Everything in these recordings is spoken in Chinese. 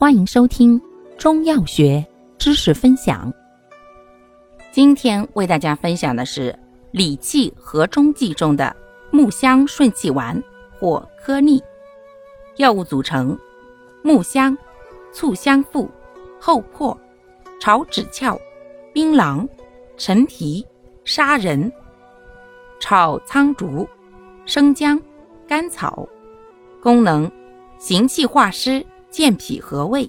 欢迎收听中药学知识分享。今天为大家分享的是理气和中剂中的木香顺气丸或颗粒。药物组成：木香、醋香附、厚朴、炒枳壳、槟榔、陈皮、砂仁、炒苍竹、生姜、甘草。功能：行气化湿。健脾和胃，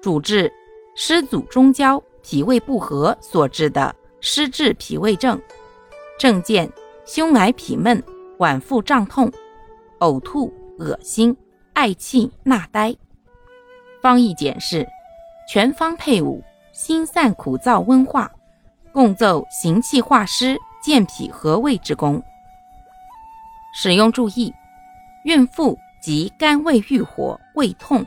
主治湿阻中焦、脾胃不和所致的湿滞脾胃症。症见胸癌痞闷、脘腹胀痛、呕吐、恶心、嗳气、纳呆。方义简释：全方配伍，心散苦燥温化，共奏行气化湿、健脾和胃之功。使用注意：孕妇及肝胃郁火、胃痛。